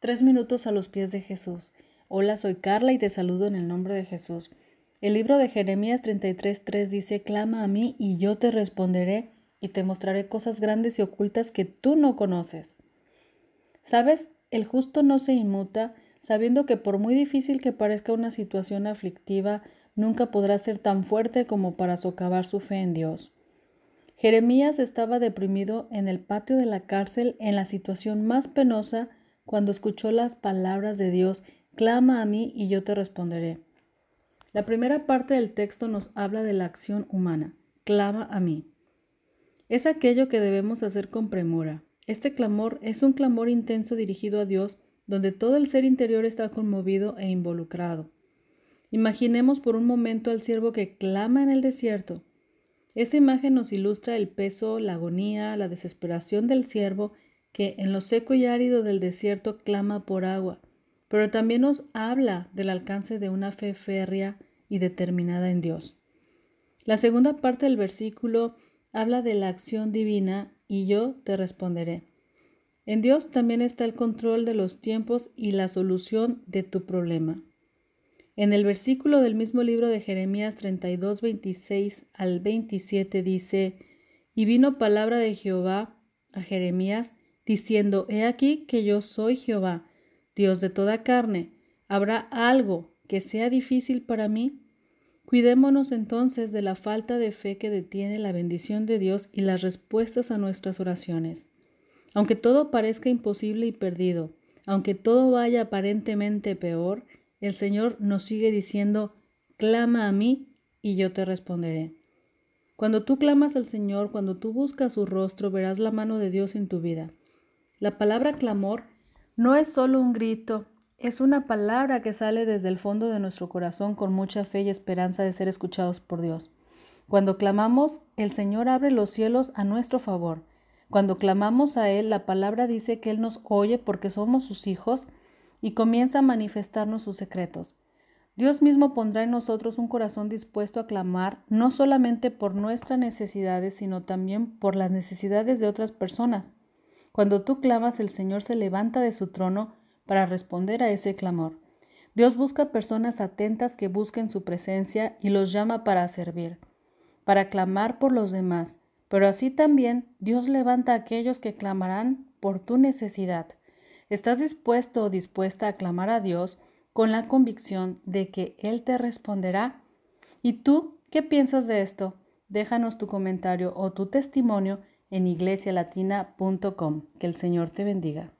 Tres minutos a los pies de Jesús. Hola, soy Carla y te saludo en el nombre de Jesús. El libro de Jeremías 33.3 dice, Clama a mí y yo te responderé y te mostraré cosas grandes y ocultas que tú no conoces. ¿Sabes? El justo no se inmuta, sabiendo que por muy difícil que parezca una situación aflictiva, nunca podrá ser tan fuerte como para socavar su fe en Dios. Jeremías estaba deprimido en el patio de la cárcel en la situación más penosa cuando escuchó las palabras de Dios, clama a mí y yo te responderé. La primera parte del texto nos habla de la acción humana, clama a mí. Es aquello que debemos hacer con premura. Este clamor es un clamor intenso dirigido a Dios, donde todo el ser interior está conmovido e involucrado. Imaginemos por un momento al siervo que clama en el desierto. Esta imagen nos ilustra el peso, la agonía, la desesperación del siervo que en lo seco y árido del desierto clama por agua, pero también nos habla del alcance de una fe férrea y determinada en Dios. La segunda parte del versículo habla de la acción divina y yo te responderé. En Dios también está el control de los tiempos y la solución de tu problema. En el versículo del mismo libro de Jeremías 32, 26 al 27 dice, Y vino palabra de Jehová a Jeremías diciendo, He aquí que yo soy Jehová, Dios de toda carne. ¿Habrá algo que sea difícil para mí? Cuidémonos entonces de la falta de fe que detiene la bendición de Dios y las respuestas a nuestras oraciones. Aunque todo parezca imposible y perdido, aunque todo vaya aparentemente peor, el Señor nos sigue diciendo, clama a mí y yo te responderé. Cuando tú clamas al Señor, cuando tú buscas su rostro, verás la mano de Dios en tu vida. La palabra clamor no es solo un grito, es una palabra que sale desde el fondo de nuestro corazón con mucha fe y esperanza de ser escuchados por Dios. Cuando clamamos, el Señor abre los cielos a nuestro favor. Cuando clamamos a Él, la palabra dice que Él nos oye porque somos sus hijos y comienza a manifestarnos sus secretos. Dios mismo pondrá en nosotros un corazón dispuesto a clamar no solamente por nuestras necesidades, sino también por las necesidades de otras personas. Cuando tú clamas, el Señor se levanta de su trono para responder a ese clamor. Dios busca personas atentas que busquen su presencia y los llama para servir, para clamar por los demás, pero así también Dios levanta a aquellos que clamarán por tu necesidad. ¿Estás dispuesto o dispuesta a clamar a Dios con la convicción de que Él te responderá? ¿Y tú qué piensas de esto? Déjanos tu comentario o tu testimonio en iglesialatina.com. Que el Señor te bendiga.